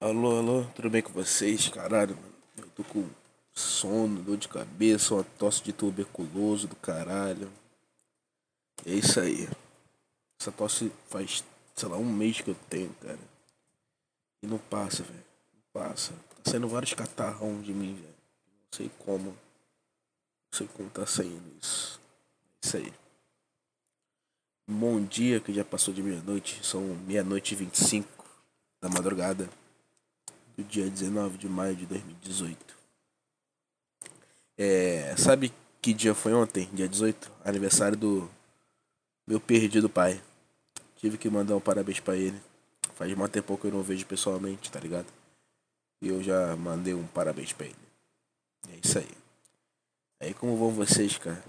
Alô, alô, tudo bem com vocês? Caralho, mano. Eu tô com sono, dor de cabeça, uma tosse de tuberculoso do caralho. É isso aí. Essa tosse faz, sei lá, um mês que eu tenho, cara. E não passa, velho. Não passa. Tá saindo vários catarrão de mim, velho. Não sei como. Não sei como tá saindo isso. É isso aí. Bom dia, que já passou de meia-noite. São meia-noite e vinte e cinco da madrugada do dia 19 de maio de 2018. É, sabe que dia foi ontem, dia 18? Aniversário do meu perdido pai. Tive que mandar um parabéns para ele. Faz muito tempo que eu não vejo pessoalmente, tá ligado? E eu já mandei um parabéns pra ele. É isso aí. Aí como vão vocês, cara?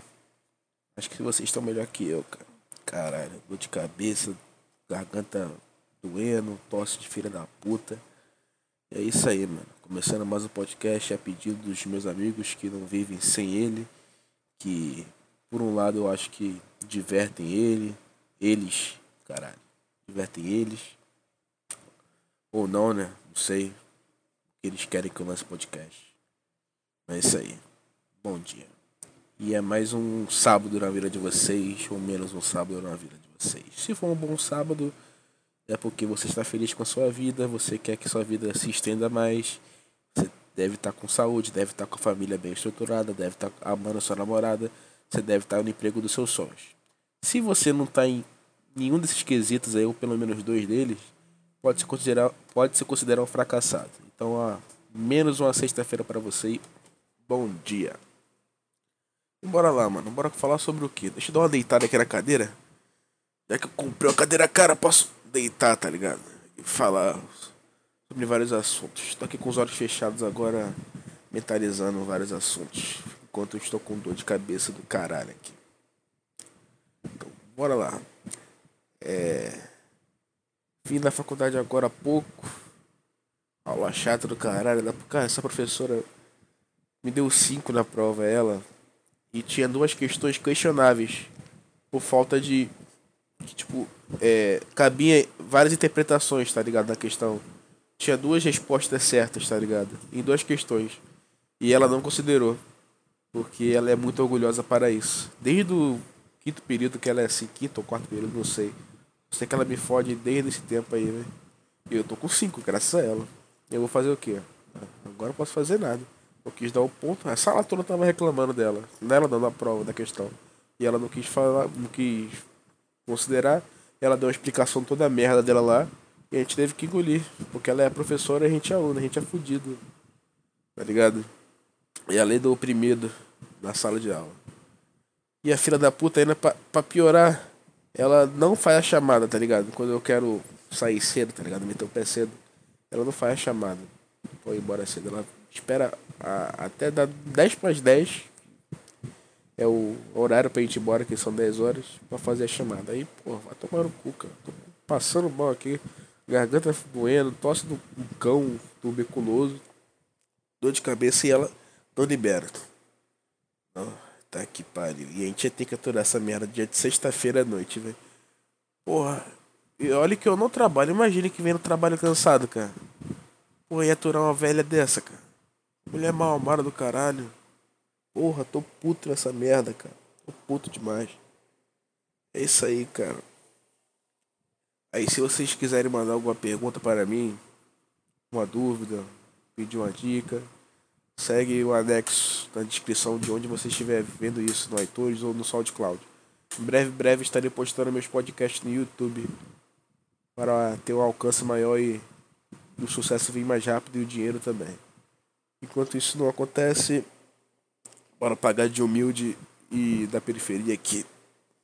Acho que vocês estão melhor que eu, cara. Caralho, dor de cabeça, garganta doendo, tosse de filha da puta. É isso aí, mano. Começando mais um podcast a pedido dos meus amigos que não vivem sem ele. Que, por um lado, eu acho que divertem ele. Eles, caralho. Divertem eles. Ou não, né? Não sei. Eles querem que eu lance podcast. Mas é isso aí. Bom dia. E é mais um sábado na vida de vocês, ou menos um sábado na vida de vocês. Se for um bom sábado, é porque você está feliz com a sua vida, você quer que sua vida se estenda mais, você deve estar com saúde, deve estar com a família bem estruturada, deve estar amando a sua namorada, você deve estar no emprego dos seus sonhos. Se você não está em nenhum desses quesitos aí, ou pelo menos dois deles, pode se considerar, pode se considerar um fracassado. Então, ó, menos uma sexta-feira para você e bom dia. Bora lá, mano. Bora falar sobre o que? Deixa eu dar uma deitada aqui na cadeira. Já que eu comprei uma cadeira cara, posso deitar, tá ligado? E falar sobre vários assuntos. Tô aqui com os olhos fechados agora, mentalizando vários assuntos. Enquanto eu estou com dor de cabeça do caralho aqui. Então, bora lá. É... Vim da faculdade agora há pouco. Aula chata do caralho. Cara, essa professora me deu cinco na prova, ela. E tinha duas questões questionáveis. Por falta de que, tipo, é, cabia várias interpretações, tá ligado? Da questão. Tinha duas respostas certas, tá ligado? Em duas questões. E ela não considerou. Porque ela é muito orgulhosa para isso. Desde o quinto período que ela é assim, quinto ou quarto período, não sei. Sei que ela me fode desde esse tempo aí, né? E eu tô com cinco, graças a ela. Eu vou fazer o quê? Agora não posso fazer nada. Eu quis dar o um ponto. A sala toda tava reclamando dela. Não dando a prova da questão. E ela não quis falar, não quis considerar. Ela deu uma explicação toda a merda dela lá. E a gente teve que engolir. Porque ela é professora e a gente é aluno, a gente é fudido. Tá ligado? E a lei do oprimido na sala de aula. E a filha da puta ainda pra, pra piorar, ela não faz a chamada, tá ligado? Quando eu quero sair cedo, tá ligado? Meter o pé cedo. Ela não faz a chamada. Pô, embora cedo. Ela espera a, até dar 10 para as 10 é o horário pra gente ir embora, que são 10 horas, pra fazer a chamada. Aí, pô, vai tomar no cu, cara. Tô passando mal aqui, garganta doendo, tosse do cão tuberculoso, dor de cabeça e ela não libera. Tá que pariu. E a gente ia ter que aturar essa merda dia de sexta-feira à noite, velho. Porra, e olha que eu não trabalho. Imagine que vem no trabalho cansado, cara. Porra, ia aturar uma velha dessa, cara. Mulher mal amada do caralho. Porra, tô puto nessa merda, cara. Tô puto demais. É isso aí, cara. Aí se vocês quiserem mandar alguma pergunta para mim, uma dúvida, pedir uma dica, segue o anexo na descrição de onde você estiver vendo isso, no iTunes ou no SoundCloud. Em breve, breve estarei postando meus podcasts no YouTube para ter um alcance maior e o sucesso vir mais rápido e o dinheiro também. Enquanto isso não acontece, Bora pagar de humilde e da periferia aqui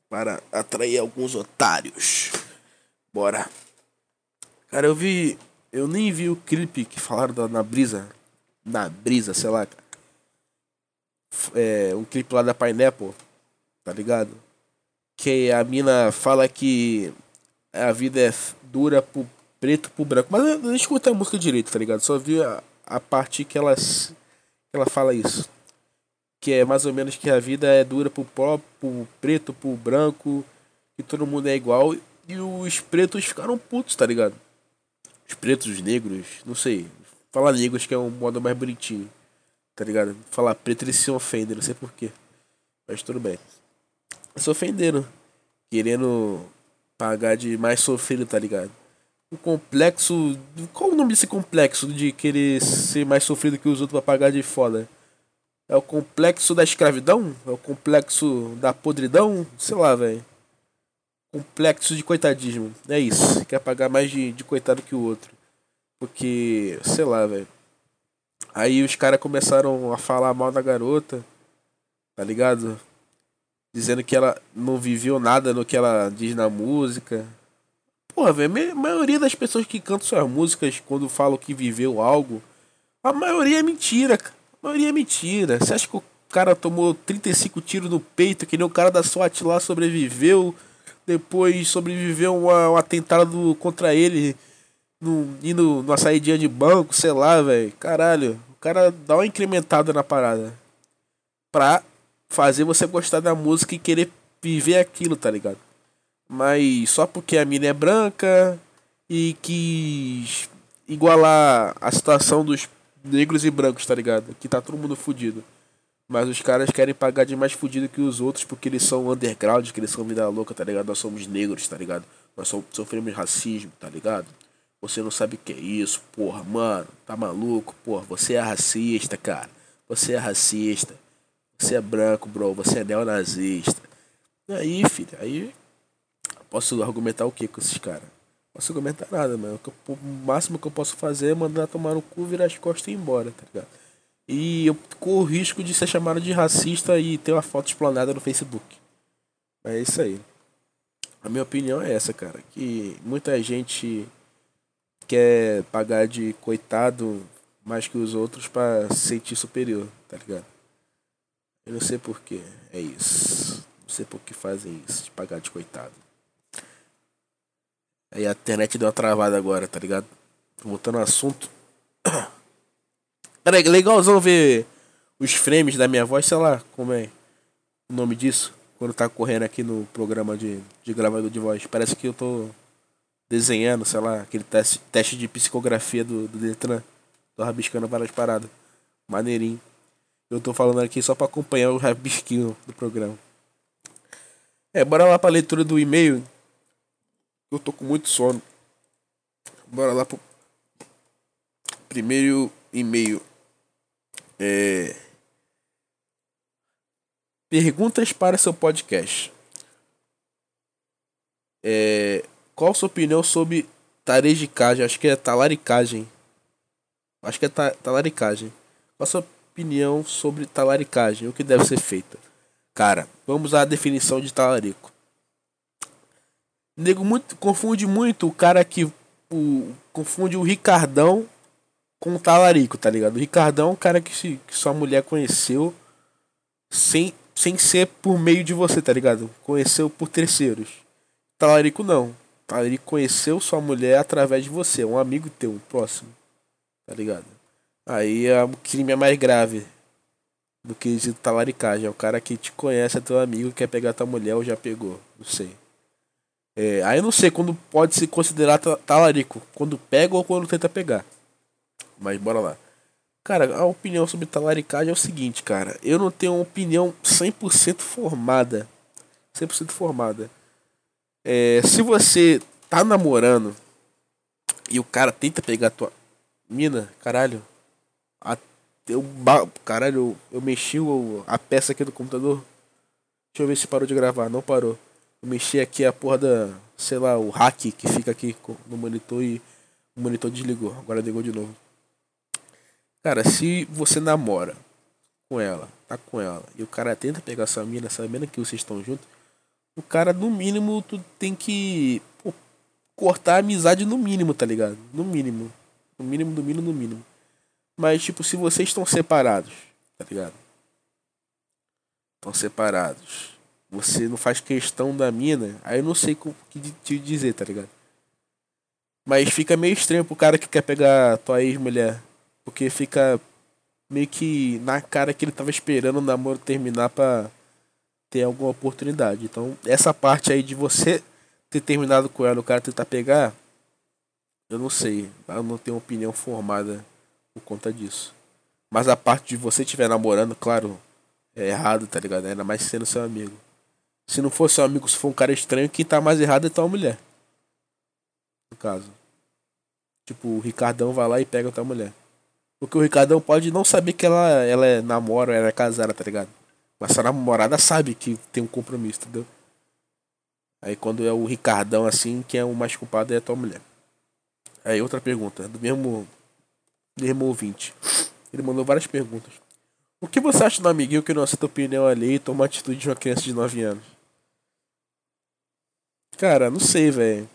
para atrair alguns otários. Bora. Cara, eu vi. Eu nem vi o clipe que falaram da, na brisa. Na brisa, sei lá. É, um clipe lá da Pineapple. Tá ligado? Que a mina fala que a vida é dura pro preto pro branco. Mas eu não escutei a música direito, tá ligado? Só vi a, a parte que ela, que ela fala isso que é mais ou menos que a vida é dura pro pobre, pro preto, pro branco, que todo mundo é igual. E os pretos ficaram putos, tá ligado? os pretos, os negros, não sei. Falar negros que é um modo mais bonitinho, tá ligado? Falar preto eles se ofendem, não sei porquê. Mas tudo bem. Se ofenderam, querendo pagar de mais sofrido, tá ligado? O complexo. Qual o nome desse complexo de querer ser mais sofrido que os outros pra pagar de foda? É o complexo da escravidão? É o complexo da podridão? Sei lá, velho. Complexo de coitadismo. É isso. Quer pagar mais de, de coitado que o outro. Porque, sei lá, velho. Aí os caras começaram a falar mal da garota. Tá ligado? Dizendo que ela não viveu nada no que ela diz na música. Porra, velho, a maioria das pessoas que cantam suas músicas quando falam que viveu algo, a maioria é mentira, cara. A maioria é mentira. Você acha que o cara tomou 35 tiros no peito, que nem o cara da SWAT lá sobreviveu, depois sobreviveu um, um atentado contra ele no, indo numa saída de banco, sei lá, velho. Caralho, o cara dá uma incrementada na parada. Pra fazer você gostar da música e querer viver aquilo, tá ligado? Mas só porque a mina é branca e quis igualar a situação dos negros e brancos, tá ligado? Que tá todo mundo fudido. Mas os caras querem pagar de mais fudido que os outros porque eles são underground, que eles são vida louca, tá ligado? Nós somos negros, tá ligado? Nós sofremos racismo, tá ligado? Você não sabe o que é isso, porra, mano, tá maluco? Porra, você é racista, cara. Você é racista. Você é branco, bro. Você é neonazista. Aí, filho, aí Posso argumentar o que com esses caras? Posso argumentar nada, mano. O máximo que eu posso fazer é mandar tomar no cu, virar as costas e ir embora, tá ligado? E eu corro o risco de ser chamado de racista e ter uma foto explanada no Facebook. É isso aí. A minha opinião é essa, cara. Que muita gente quer pagar de coitado mais que os outros para se sentir superior, tá ligado? Eu não sei porquê. É isso. Não sei por que fazem isso, de pagar de coitado. Aí a internet deu uma travada agora, tá ligado? Voltando ao assunto. Cara, é legalzão ver os frames da minha voz, sei lá como é o nome disso. Quando tá correndo aqui no programa de, de gravador de voz. Parece que eu tô desenhando, sei lá, aquele teste, teste de psicografia do, do Detran. Tô rabiscando várias paradas. Maneirinho. Eu tô falando aqui só pra acompanhar o rabisquinho do programa. É, bora lá pra leitura do e-mail eu tô com muito sono. Bora lá pro primeiro e-mail. É... Perguntas para seu podcast. É... Qual sua opinião sobre tarejicagem? Acho que é talaricagem. Acho que é ta talaricagem. Qual sua opinião sobre talaricagem? O que deve ser feito? Cara, vamos à definição de talarico. Nego muito, confunde muito o cara que. O, confunde o Ricardão com o Talarico, tá ligado? O Ricardão é um cara que, se, que sua mulher conheceu sem, sem ser por meio de você, tá ligado? Conheceu por terceiros. Talarico não. Talarico conheceu sua mulher através de você, um amigo teu, um próximo. Tá ligado? Aí é, o crime é mais grave do que talaricagem. É o cara que te conhece, é teu amigo, quer pegar tua mulher ou já pegou. Não sei. É, aí eu não sei quando pode se considerar talarico. Quando pega ou quando tenta pegar. Mas bora lá. Cara, a opinião sobre talaricagem é o seguinte, cara. Eu não tenho uma opinião 100% formada. 100% formada. É, se você tá namorando e o cara tenta pegar a tua mina, caralho. A, eu, caralho, eu, eu mexi o, a peça aqui do computador. Deixa eu ver se parou de gravar. Não parou. Eu mexi aqui a porra da, sei lá, o hack que fica aqui no monitor e o monitor desligou. Agora ligou de novo. Cara, se você namora com ela, tá com ela, e o cara tenta pegar essa mina, sabendo que vocês estão juntos, o cara, no mínimo, tu tem que pô, cortar a amizade no mínimo, tá ligado? No mínimo. No mínimo, no mínimo, no mínimo. Mas, tipo, se vocês estão separados, tá ligado? Estão separados. Você não faz questão da mina, aí eu não sei o que te dizer, tá ligado? Mas fica meio estranho pro cara que quer pegar tua ex-mulher. Porque fica meio que na cara que ele tava esperando o namoro terminar pra ter alguma oportunidade. Então, essa parte aí de você ter terminado com ela, o cara tentar pegar, eu não sei. Eu não tenho opinião formada por conta disso. Mas a parte de você estiver namorando, claro, é errado, tá ligado? Ainda mais sendo seu amigo. Se não for seu amigo, se for um cara estranho, quem tá mais errado é tua mulher. No caso. Tipo, o Ricardão vai lá e pega tua mulher. Porque o Ricardão pode não saber que ela, ela é namora ela é casada, tá ligado? Mas a namorada sabe que tem um compromisso, entendeu? Aí quando é o Ricardão assim, quem é o mais culpado é a tua mulher. Aí outra pergunta, do mesmo, do mesmo ouvinte. Ele mandou várias perguntas. O que você acha do amiguinho que não aceita opinião alheia e toma atitude de uma criança de 9 anos? Cara, não sei, velho.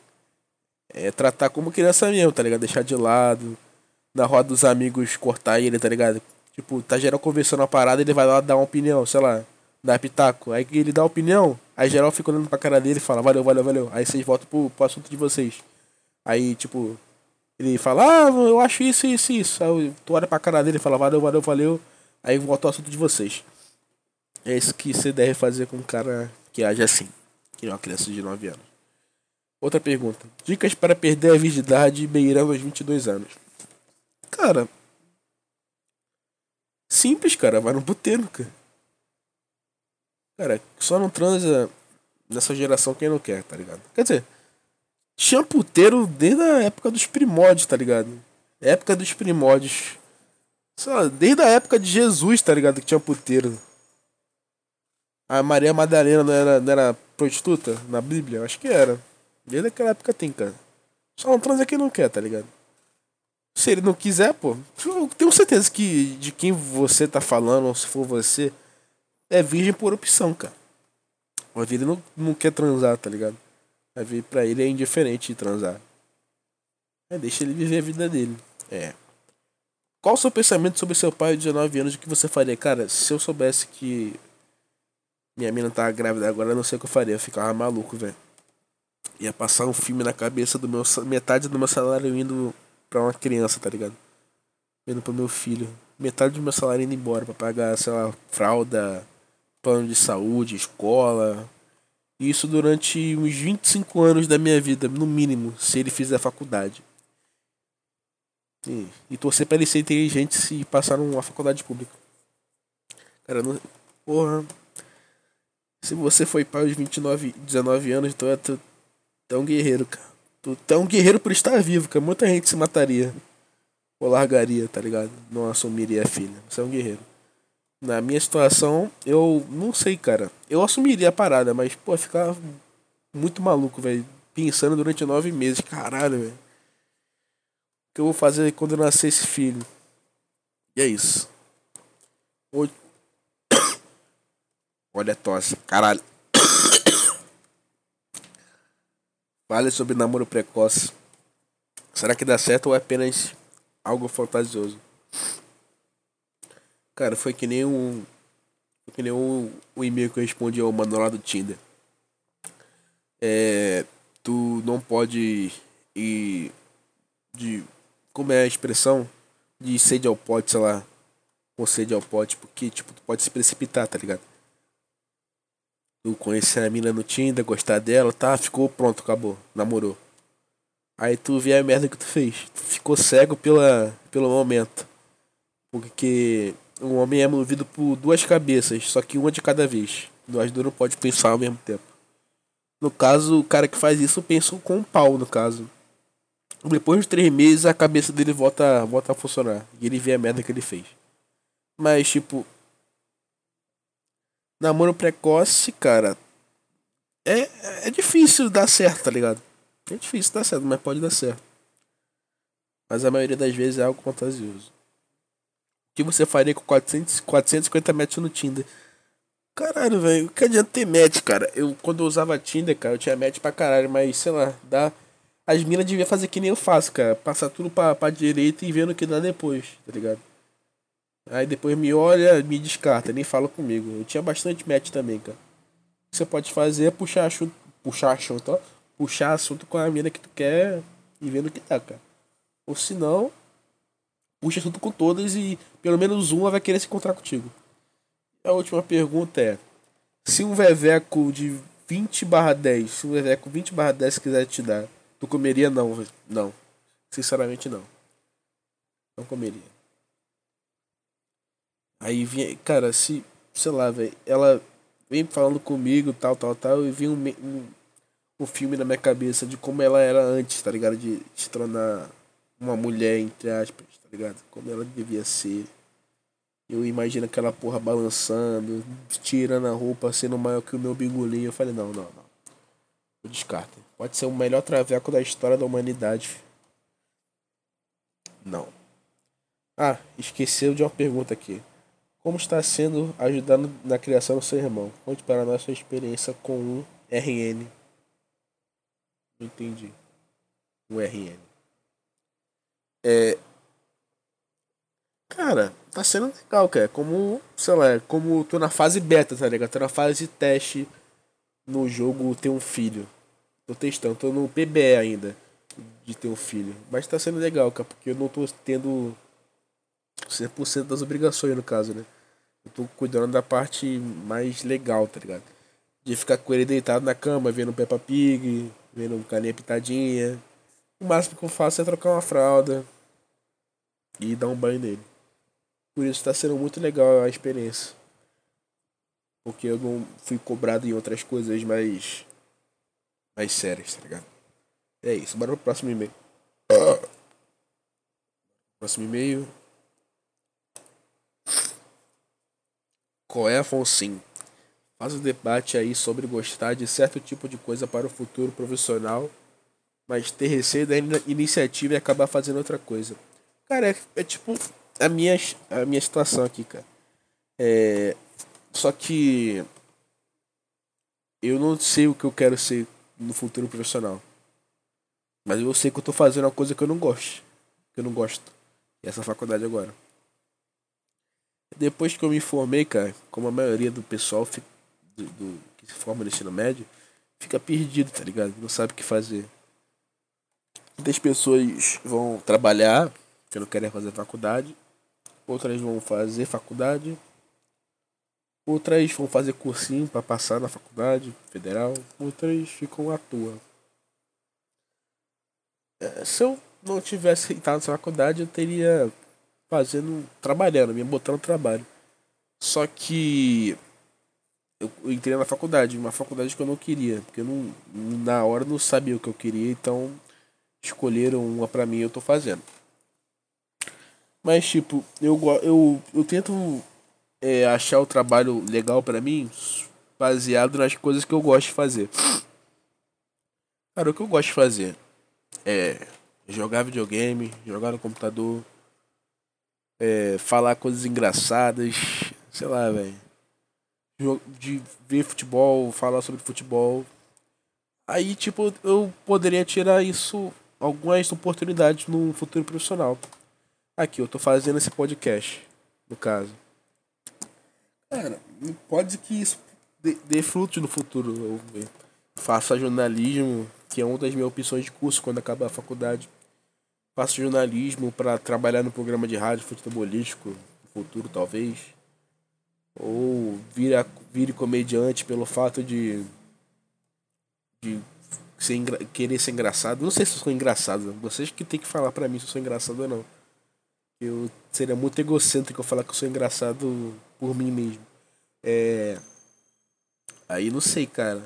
É tratar como criança mesmo, tá ligado? Deixar de lado. Na roda dos amigos cortar ele, tá ligado? Tipo, tá geral conversando uma parada, ele vai lá dar uma opinião, sei lá, dar pitaco. Aí ele dá opinião, aí geral fica olhando pra cara dele e fala, valeu, valeu, valeu. Aí vocês voltam pro, pro assunto de vocês. Aí, tipo, ele fala, ah, eu acho isso, isso, isso. Aí tu olha pra cara dele e fala, valeu, valeu, valeu. Aí volta ao assunto de vocês. É isso que você deve fazer com um cara que age assim, que é uma criança de 9 anos. Outra pergunta. Dicas para perder a virgindade beirando aos 22 anos. Cara. Simples, cara. Vai no puteiro, cara. Cara, só não transa nessa geração quem não quer, tá ligado? Quer dizer, tinha puteiro desde a época dos primórdios, tá ligado? Época dos primórdios. Só, desde a época de Jesus, tá ligado? Que tinha puteiro. A Maria Madalena não era, não era prostituta na Bíblia? Acho que era. Desde aquela época tem, cara. Só não transa quem não quer, tá ligado? Se ele não quiser, pô, eu tenho certeza que de quem você tá falando, ou se for você, é virgem por opção, cara. Ver ele não, não quer transar, tá ligado? Vai ver pra ele é indiferente transar. É, deixa ele viver a vida dele. É. Qual o seu pensamento sobre seu pai de 19 anos? O que você faria? Cara, se eu soubesse que minha mina tá grávida agora, eu não sei o que eu faria. Eu ficava maluco, velho. Ia passar um filme na cabeça do meu. Metade do meu salário indo pra uma criança, tá ligado? Indo pro meu filho. Metade do meu salário indo embora pra pagar, sei lá, fralda, plano de saúde, escola. Isso durante uns 25 anos da minha vida, no mínimo, se ele fizer faculdade. E, e torcer pra ele ser inteligente se passar numa faculdade pública. Cara, não. Porra. Se você foi pai aos 29, 19 anos, então é tu, é um guerreiro, cara. Tu, tu é um guerreiro por estar vivo, cara. Muita gente se mataria. Ou largaria, tá ligado? Não assumiria a filha. Você é um guerreiro. Na minha situação, eu não sei, cara. Eu assumiria a parada, mas, pô, ficar muito maluco, velho. Pensando durante nove meses. Caralho, velho. O que eu vou fazer quando nascer esse filho? E é isso. Olha a tosse. Caralho. Fale sobre namoro precoce. Será que dá certo ou é apenas algo fantasioso? Cara, foi que nem um. Foi que nem um, um e-mail que eu respondi ao mano lá do Tinder. É. Tu não pode ir. De. Como é a expressão? De sede ao pote, sei lá. Com sede ao pote, porque, tipo, tu pode se precipitar, tá ligado? Tu conhecer a mina no Tinder, gostar dela, tá? Ficou pronto, acabou. Namorou. Aí tu vê a merda que tu fez. Tu ficou cego pela, pelo momento. Porque o homem é movido por duas cabeças, só que uma de cada vez. Nós dois não pode pensar ao mesmo tempo. No caso, o cara que faz isso pensou com um pau, no caso. Depois de três meses, a cabeça dele volta, volta a funcionar. E ele vê a merda que ele fez. Mas, tipo, namoro precoce, cara, é, é difícil dar certo, tá ligado? É difícil dar certo, mas pode dar certo. Mas a maioria das vezes é algo fantasioso. O que você faria com 400, 450 metros no Tinder? Caralho, velho, que adianta ter match, cara? Eu, quando eu usava Tinder, cara, eu tinha match pra caralho, mas sei lá, dá. As minas deviam fazer que nem eu faço, cara. Passar tudo pra, pra direita e vendo o que dá depois, tá ligado? Aí depois me olha, me descarta, nem fala comigo. Eu tinha bastante match também, cara. O que você pode fazer é puxar assunto, puxar assunto, ó, puxar assunto com a mina que tu quer e vendo que dá, cara. Ou se não, puxa assunto com todas e pelo menos uma vai querer se encontrar contigo. A última pergunta é: se um Veveco de 20 barra 10, se um Veveco 20 barra 10 quiser te dar, tu comeria não, não. Sinceramente, não. Não comeria. Aí vinha, cara, se, sei lá, velho, ela vem falando comigo, tal, tal, tal, e vinha um, um, um filme na minha cabeça de como ela era antes, tá ligado? De se tornar uma mulher, entre aspas, tá ligado? Como ela devia ser. Eu imagino aquela porra balançando, tirando a roupa, sendo maior que o meu bingolinho. Eu falei, não, não, não. Eu descarto. Pode ser o melhor traveco da história da humanidade. Não. Ah, esqueceu de uma pergunta aqui. Como está sendo ajudando na criação do seu irmão? Conte para nós sua experiência com um RN. Não entendi. Um RN. É. Cara, tá sendo legal, cara. Como, sei lá, como tô na fase beta, tá ligado? Tô na fase de teste no jogo ter um filho. Tô testando, tô no PBE ainda de ter um filho. Mas tá sendo legal, cara, porque eu não tô tendo 100% das obrigações, no caso, né? Eu tô cuidando da parte mais legal, tá ligado? De ficar com ele deitado na cama, vendo Peppa Pig, vendo Carinha Pitadinha. O máximo que eu faço é trocar uma fralda e dar um banho nele. Por isso tá sendo muito legal a experiência. Porque eu não fui cobrado em outras coisas mais. mais sérias, tá ligado? É isso, bora pro próximo e-mail. Próximo e-mail. Qual é, Afonso? Faz um debate aí sobre gostar de certo tipo de coisa para o futuro profissional, mas ter receio da iniciativa e acabar fazendo outra coisa. Cara, é, é tipo a minha, a minha situação aqui, cara. É, só que eu não sei o que eu quero ser no futuro profissional. Mas eu sei que eu tô fazendo uma coisa que eu não gosto. Que eu não gosto. E essa faculdade agora. Depois que eu me formei, cara, como a maioria do pessoal do, do, que se forma no ensino médio, fica perdido, tá ligado? Não sabe o que fazer. Muitas pessoas vão trabalhar, que não querem fazer faculdade. Outras vão fazer faculdade. Outras vão fazer cursinho para passar na faculdade federal. Outras ficam à toa. É, se eu não tivesse entrado na faculdade, eu teria fazendo, trabalhando, me botando trabalho. Só que eu entrei na faculdade, uma faculdade que eu não queria, porque eu não, na hora não sabia o que eu queria, então escolheram uma pra mim e eu tô fazendo. Mas tipo, eu, eu, eu tento é, achar o trabalho legal para mim baseado nas coisas que eu gosto de fazer. Cara, o que eu gosto de fazer é jogar videogame, jogar no computador, é, falar coisas engraçadas, sei lá, velho. De ver futebol, falar sobre futebol. Aí, tipo, eu poderia tirar isso, algumas oportunidades no futuro profissional. Aqui, eu tô fazendo esse podcast, no caso. Cara, pode que isso dê, dê fruto no futuro. Eu faça jornalismo, que é uma das minhas opções de curso quando acabar a faculdade faço jornalismo para trabalhar no programa de rádio futebolístico no futuro, talvez. Ou vire, vire comediante pelo fato de, de ser, querer ser engraçado. Não sei se eu sou engraçado. Vocês que tem que falar para mim se eu sou engraçado ou não. Eu seria muito egocêntrico eu falar que eu sou engraçado por mim mesmo. É. Aí não sei, cara.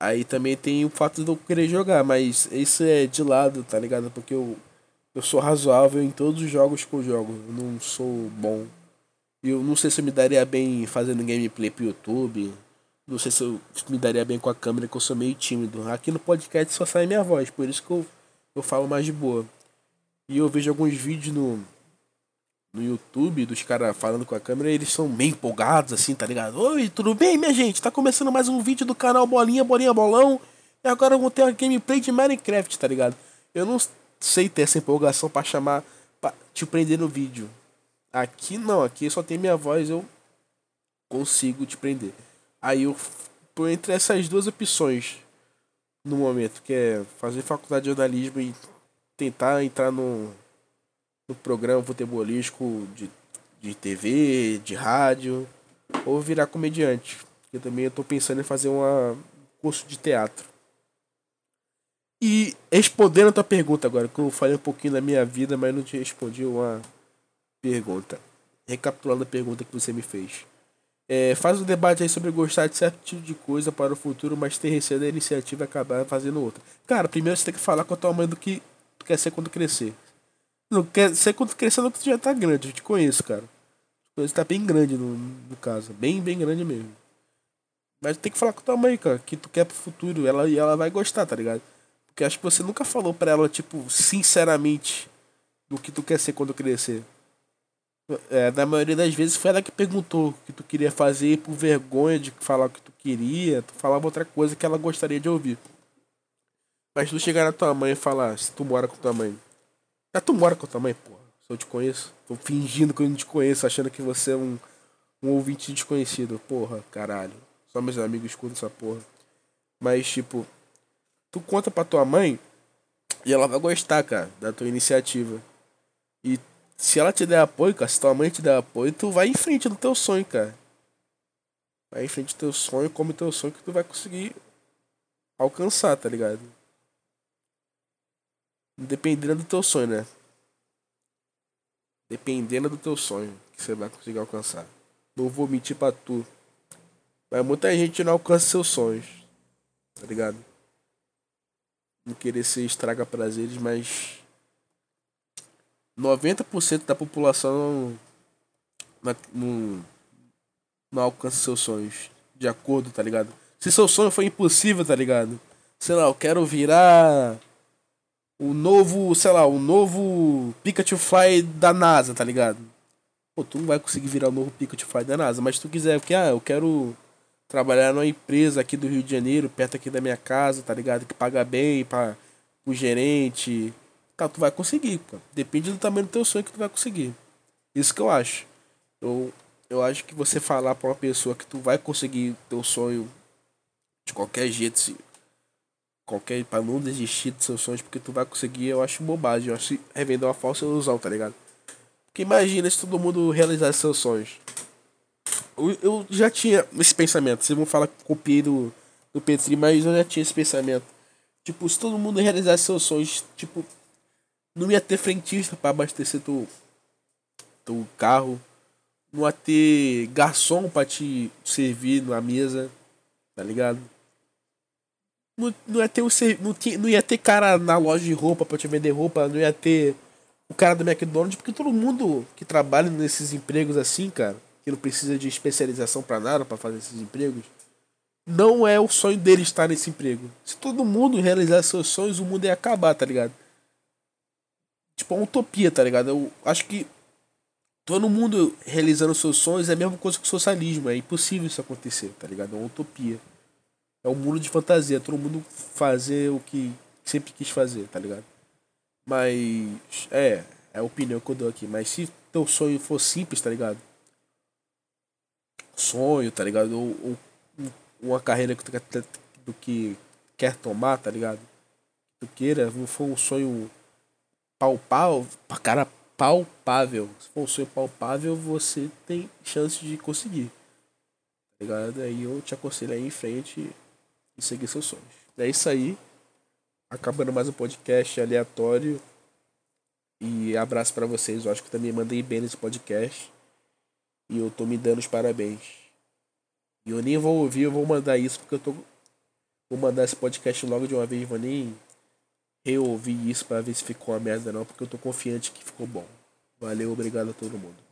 Aí também tem o fato de eu querer jogar, mas isso é de lado, tá ligado? Porque eu eu sou razoável em todos os jogos que eu jogo. Eu não sou bom. Eu não sei se eu me daria bem fazendo gameplay pro YouTube. Não sei se eu me daria bem com a câmera, que eu sou meio tímido. Aqui no podcast só sai minha voz, por isso que eu, eu falo mais de boa. E eu vejo alguns vídeos no, no YouTube dos caras falando com a câmera, eles são bem empolgados, assim, tá ligado? Oi, tudo bem, minha gente? Tá começando mais um vídeo do canal Bolinha, Bolinha, Bolão. E agora eu vou ter uma gameplay de Minecraft, tá ligado? Eu não sei ter essa empolgação para chamar, pra te prender no vídeo. Aqui não, aqui só tem minha voz, eu consigo te prender. Aí eu tô entre essas duas opções no momento, que é fazer faculdade de jornalismo e tentar entrar no, no programa futebolístico de, de TV, de rádio, ou virar comediante. Eu também estou pensando em fazer um curso de teatro. E respondendo a tua pergunta agora, que eu falei um pouquinho da minha vida, mas não te respondi uma pergunta. Recapitulando a pergunta que você me fez. É, faz um debate aí sobre gostar de certo tipo de coisa para o futuro, mas ter receio da iniciativa e acabar fazendo outra. Cara, primeiro você tem que falar com a tua mãe do que tu quer ser quando crescer. Não quer ser quando crescer, não que tu já tá grande. Eu te conheço, cara. Você tá bem grande no, no caso. Bem, bem grande mesmo. Mas tem que falar com tua mãe, cara, que tu quer pro futuro. Ela, e ela vai gostar, tá ligado? Porque acho que você nunca falou pra ela, tipo, sinceramente, do que tu quer ser quando crescer. É, na maioria das vezes foi ela que perguntou o que tu queria fazer e por vergonha de falar o que tu queria, tu falava outra coisa que ela gostaria de ouvir. Mas tu chegar na tua mãe e falar, se tu mora com tua mãe. Já tu mora com tua mãe, porra. Se eu te conheço. Tô fingindo que eu não te conheço, achando que você é um, um ouvinte desconhecido. Porra, caralho. Só meus amigos escutam essa porra. Mas, tipo, tu conta pra tua mãe e ela vai gostar, cara, da tua iniciativa. E se ela te der apoio, cara, se tua mãe te der apoio, tu vai em frente do teu sonho, cara. Vai em frente do teu sonho, come teu sonho que tu vai conseguir alcançar, tá ligado? Dependendo do teu sonho, né? Dependendo do teu sonho que você vai conseguir alcançar. Não vou mentir pra tu. Mas muita gente não alcança seus sonhos. Tá ligado? Não querer ser estraga prazeres, mas 90% da população não, não, não alcança seus sonhos. De acordo, tá ligado? Se seu sonho foi impossível, tá ligado? Sei lá, eu quero virar o novo, sei lá, o novo Pikachu Fly da NASA, tá ligado? Pô, tu não vai conseguir virar o novo Pikachu Fly da NASA, mas se tu quiser, porque, ah, eu quero trabalhar numa empresa aqui do Rio de Janeiro, perto aqui da minha casa, tá ligado? Que paga bem para o gerente, Tá, tu vai conseguir, pô. Depende do tamanho do teu sonho que tu vai conseguir. Isso que eu acho. Eu, eu acho que você falar pra uma pessoa que tu vai conseguir teu sonho de qualquer jeito, se, qualquer, pra não desistir dos seus sonhos, porque tu vai conseguir, eu acho bobagem. Eu acho revender uma falsa ilusão, tá ligado? Porque imagina se todo mundo realizasse seus sonhos. Eu, já tinha esse pensamento. Vocês vão falar que copiei do, do Petri, mas eu já tinha esse pensamento. Tipo, se todo mundo realizasse seus sonhos, tipo, não ia ter frentista para abastecer teu, teu carro. Não ia ter garçom para te servir na mesa. Tá ligado? Não, não, ia ter o, não, tinha, não ia ter cara na loja de roupa para te vender roupa. Não ia ter o cara do McDonald's. Porque todo mundo que trabalha nesses empregos assim, cara, que não precisa de especialização para nada para fazer esses empregos, não é o sonho dele estar nesse emprego. Se todo mundo realizar seus sonhos, o mundo ia acabar, tá ligado? tipo, uma utopia, tá ligado? Eu acho que todo mundo realizando seus sonhos é a mesma coisa que o socialismo. É impossível isso acontecer, tá ligado? É uma utopia. É um mundo de fantasia. Todo mundo fazer o que sempre quis fazer, tá ligado? Mas, é, é a opinião que eu dou aqui. Mas se teu sonho for simples, tá ligado? Sonho, tá ligado? Ou, ou uma carreira que tu quer, do que quer tomar, tá ligado? Tu queira, não for um sonho palpável, cara, palpável. Se for um sonho palpável, você tem chance de conseguir. Tá ligado? Aí eu te aconselho aí em frente e seguir seus sonhos. É isso aí. Acabando mais um podcast aleatório. E abraço para vocês. Eu acho que também mandei bem nesse podcast. E eu tô me dando os parabéns. E eu nem vou ouvir, eu vou mandar isso porque eu tô. Vou mandar esse podcast logo de uma vez, vou nem reouvir isso para ver se ficou uma merda não, porque eu tô confiante que ficou bom. Valeu, obrigado a todo mundo.